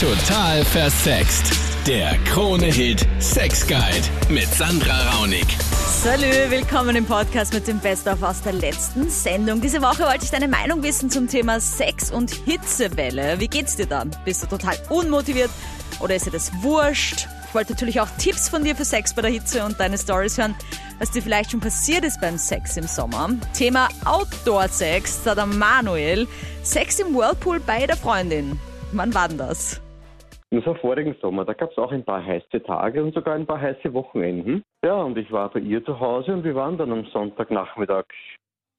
Total versext. Der Krone-Hit Sex Guide mit Sandra Raunig. Salü, willkommen im Podcast mit dem Best-of aus der letzten Sendung. Diese Woche wollte ich deine Meinung wissen zum Thema Sex und Hitzewelle. Wie geht's dir dann? Bist du total unmotiviert oder ist dir das wurscht? Ich wollte natürlich auch Tipps von dir für Sex bei der Hitze und deine Stories hören, was dir vielleicht schon passiert ist beim Sex im Sommer. Thema Outdoor-Sex, da der Manuel. Sex im Whirlpool bei der Freundin. Wann war denn das? Das war vorigen Sommer. Da gab es auch ein paar heiße Tage und sogar ein paar heiße Wochenenden. Ja, und ich war bei ihr zu Hause und wir waren dann am Sonntagnachmittag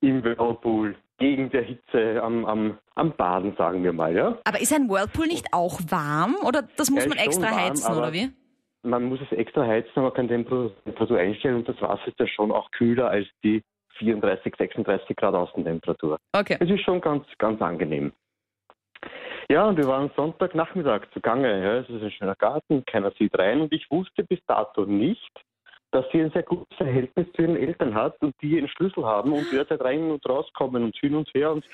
im Whirlpool gegen der Hitze am, am, am Baden, sagen wir mal, ja. Aber ist ein Whirlpool nicht auch warm oder das muss Er man extra warm, heizen oder wie? Man muss es extra heizen, aber kann Temperatur Temperatur einstellen und das Wasser ist ja schon auch kühler als die 34, 36 Grad Außentemperatur. Okay. Es ist schon ganz, ganz angenehm. Ja, und wir waren Sonntagnachmittag zugange. Ja. Es ist ein schöner Garten, keiner sieht rein. Und ich wusste bis dato nicht, dass sie ein sehr gutes Verhältnis zu ihren Eltern hat und die einen Schlüssel haben und jederzeit rein und rauskommen und hin und her. Und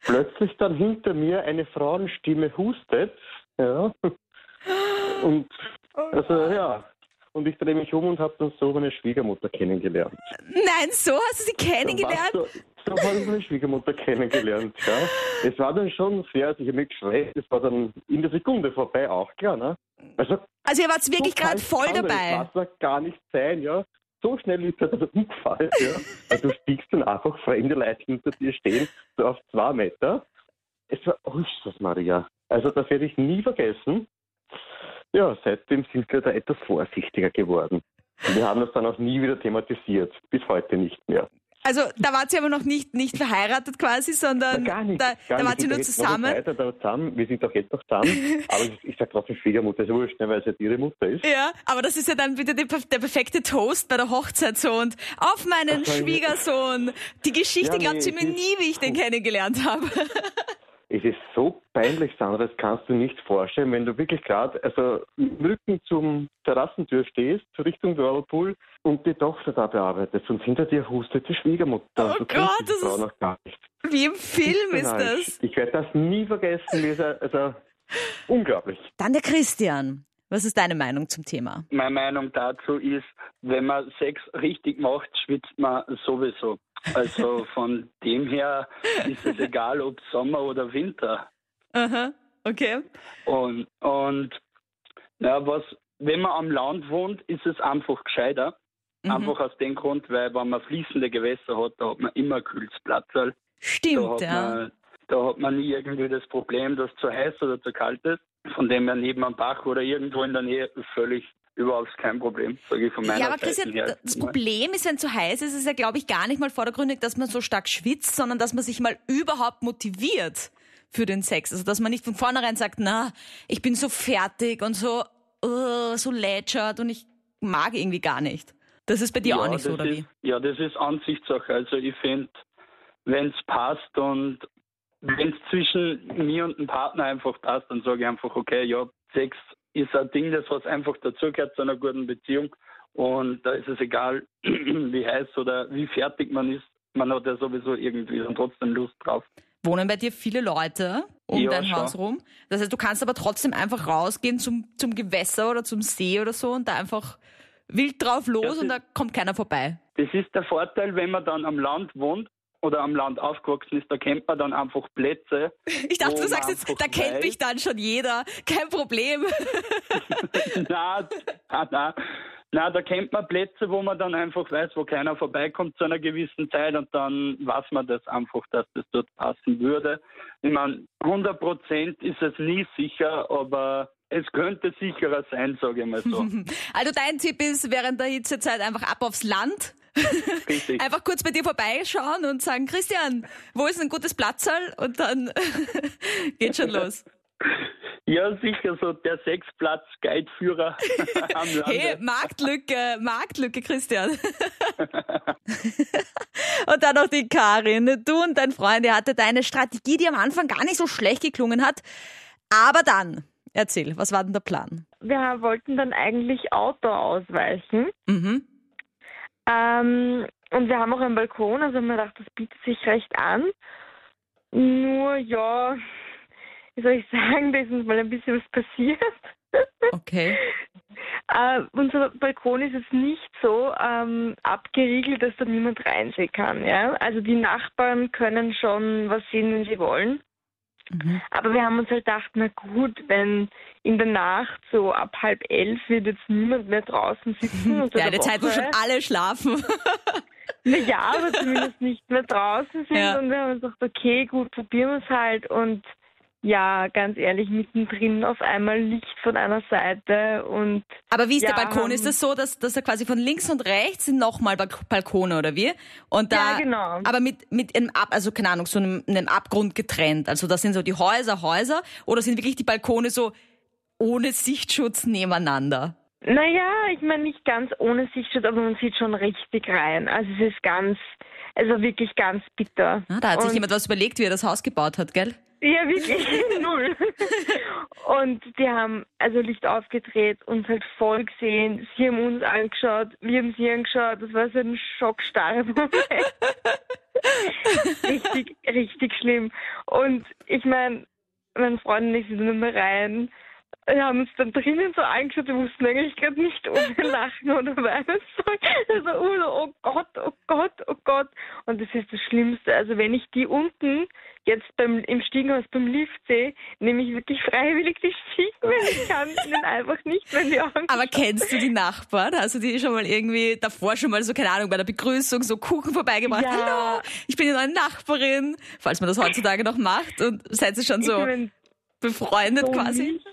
plötzlich dann hinter mir eine Frauenstimme hustet. Ja. Und also ja. Und ich drehe mich um und habe dann so meine Schwiegermutter kennengelernt. Nein, so hast du sie kennengelernt? So, habe ich meine Schwiegermutter kennengelernt, ja. Es war dann schon sehr, also ich habe mich geschreit, es war dann in der Sekunde vorbei, auch klar, ne? Also, Also ihr wart wirklich so gerade kalt voll kann dabei. Das Wasser gar nicht sein, ja. So schnell ist er dann umgefallen, ja. Also du spiegst dann einfach fremde Leute hinter dir stehen, so auf zwei Meter. Es war, oh, ist das Maria. Also das werde ich nie vergessen. Ja, seitdem sind wir da etwas vorsichtiger geworden. Wir haben das dann auch nie wieder thematisiert, bis heute nicht. Also da wart ihr aber noch nicht, nicht verheiratet quasi, sondern Na, gar nicht. da, gar da ihr Wir nur jetzt zusammen. Weiter da zusammen. Wir sind doch jetzt noch zusammen. Aber ich, ich sage trotzdem Schwiegermutter, ist wurscht, ne, weil es ja ihre Mutter ist. Ja, aber das ist ja dann wieder perf- der perfekte Toast bei der Hochzeit so und auf meinen Schwiegersohn. Die Geschichte Ja, glaubt nee, sie mir nie, wie ich den kennengelernt habe. Es ist so peinlich, Sandra, das kannst du nicht vorstellen, wenn du wirklich gerade also mit Rücken zum Terrassentür stehst, Richtung Whirlpool und die Tochter da bearbeitest und hinter dir hustet die Schwiegermutter. Oh du Gott, das Frau ist- noch gar nicht. Wie im Film ist das. Ich werde das nie vergessen, also unglaublich. Dann der Christian. Was ist deine Meinung zum Thema? Meine Meinung dazu ist, wenn man Sex richtig macht, schwitzt man sowieso. Also von dem her ist es egal, ob Sommer oder Winter. Aha, okay. Und, und ja, was, wenn man am Land wohnt, ist es einfach gescheiter. Mhm. Einfach aus dem Grund, weil wenn man fließende Gewässer hat, da hat man immer kühles Platzl. Da Stimmt, hat, ja. man, da hat man nie irgendwie das Problem, dass es zu heiß oder zu kalt ist. Von dem her neben am Bach oder irgendwo in der Nähe völlig überhaupt kein Problem, sage ich von meiner Ja, aber Christian, her. das Problem ist, wenn es zu heiß ist, ist ja, glaube ich, gar nicht mal vordergründig, dass man so stark schwitzt, sondern dass man sich mal überhaupt motiviert für den Sex. Also, dass man nicht von vornherein sagt, na, ich bin so fertig und so, uh, so lätschert und ich mag irgendwie gar nicht. Das ist bei dir auch nicht so, oder ist, wie? Ja, das ist Ansichtssache. Also ich finde, wenn es passt und wenn es zwischen mir und dem Partner einfach passt, dann sage ich einfach, okay, ja, Sex ist ein Ding, das was einfach dazugehört zu einer guten Beziehung. Und da ist es egal, wie heiß oder wie fertig man ist. Man hat ja sowieso irgendwie dann trotzdem Lust drauf. Wohnen bei dir viele Leute um Ja, dein schon. Haus rum? Das heißt, du kannst aber trotzdem einfach rausgehen zum, zum Gewässer oder zum See oder so und da einfach wild drauf los das und da kommt keiner vorbei. Das ist der Vorteil, wenn man dann am Land wohnt oder am Land aufgewachsen ist, da kennt man dann einfach Plätze. Ich dachte, du sagst jetzt, da kennt weiß- mich dann schon jeder. Kein Problem. na, na, na. Na, da kennt man Plätze, wo man dann einfach weiß, wo keiner vorbeikommt zu einer gewissen Zeit und dann weiß man das einfach, dass das dort passen würde. Ich meine, 100 Prozent ist es nie sicher, aber es könnte sicherer sein, sage ich mal so. Also dein Tipp ist während der Hitzezeit einfach ab aufs Land. Richtig. Einfach kurz bei dir vorbeischauen und sagen, Christian, wo ist ein gutes Platzerl? Und dann geht schon los. Ja, sicher, so der Sechsplatz Guideführer am Lande. Hey, Marktlücke, Marktlücke, Christian. und dann noch die Karin. Du und dein Freund, ihr hattet eine Strategie, die am Anfang gar nicht so schlecht geklungen hat. Aber dann, erzähl, was war denn der Plan? Wir wollten dann eigentlich Outdoor ausweichen. Mhm. Ähm, und wir haben auch einen Balkon, also haben wir gedacht, das bietet sich recht an. Nur ja, wie soll ich sagen, da ist uns mal ein bisschen was passiert. Okay. Äh, unser Balkon ist jetzt nicht so ähm, abgeriegelt, dass da niemand reinsehen kann. Ja? Also die Nachbarn können schon was sehen, wenn sie wollen. Mhm. Aber wir haben uns halt gedacht, na gut, wenn in der Nacht so ab halb elf wird jetzt niemand mehr draußen sitzen. unter Ja, der eine Zeit, wo schon alle schlafen. Naja, aber zumindest nicht mehr draußen sind. Ja. Und wir haben uns gedacht, okay, gut, probieren wir es halt. Und ja, ganz ehrlich, mittendrin auf einmal Licht von einer Seite und Aber wie ist der Ja, Balkon? ähm, Ist das so, dass, dass er quasi von links und rechts sind nochmal Balk- Balkone oder wie? Und da, Ja, genau. Aber mit, mit einem Ab, also keine Ahnung, so einem, einem Abgrund getrennt. Also das sind so die Häuser, Häuser oder sind wirklich die Balkone so ohne Sichtschutz nebeneinander? Naja, ich meine nicht ganz ohne Sichtschutz, aber man sieht schon richtig rein. Also es ist ganz, war wirklich ganz bitter. Ah, da hat sich Und- jemand was überlegt, wie er das Haus gebaut hat, gell? Ja, wirklich null. Und die haben also Licht aufgedreht, uns halt voll gesehen. Sie haben uns angeschaut, wir haben sie angeschaut. Das war so ein schockstarrer Moment. richtig, richtig schlimm. Und ich meine, mein Freund und ich sind dann mal rein. Wir haben uns dann drinnen so angeschaut, wir wussten eigentlich gerade nicht, ob wir lachen oder weinen sollen. Also, Udo, oh Gott, oh Gott, oh Gott. Und das ist das Schlimmste. Also, wenn ich die unten jetzt beim, im Stiegenhaus beim Lift sehe, nehme ich wirklich freiwillig die Stiegen, weil ich kann ihnen einfach nicht mehr in die Augen Aber kennst du die Nachbarn? Hast du die schon mal irgendwie davor schon mal so, keine Ahnung, bei der Begrüßung so Kuchen vorbeigebracht? Ja. Hallo, ich bin die neue Nachbarin, falls man das heutzutage noch macht und seid ihr schon so befreundet so quasi? Nicht,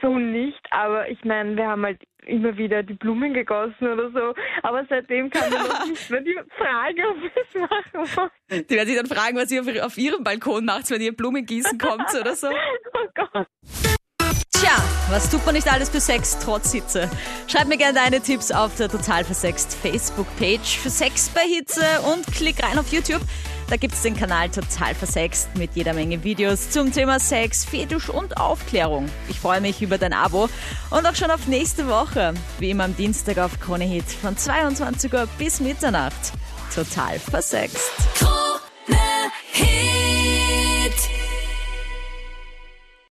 so nicht, aber ich meine, wir haben halt immer wieder die Blumen gegossen oder so. Aber seitdem kann man noch nicht mehr die Frage, ob wir es machen. Die werden sich dann fragen, was ihr auf, ihrem Balkon macht, wenn ihr Blumengießen kommt oder so. Oh Gott. Tja, was tut man nicht alles für Sex trotz Hitze? Schreib mir gerne deine Tipps auf der Total Versext Facebook-Page für Sex bei Hitze und klick rein auf YouTube. Da gibt's den Kanal Total Versext mit jeder Menge Videos zum Thema Sex, Fetisch und Aufklärung. Ich freue mich über dein Abo und auch schon auf nächste Woche. Wie immer am Dienstag auf Krone von 22 Uhr bis Mitternacht. Total Versext.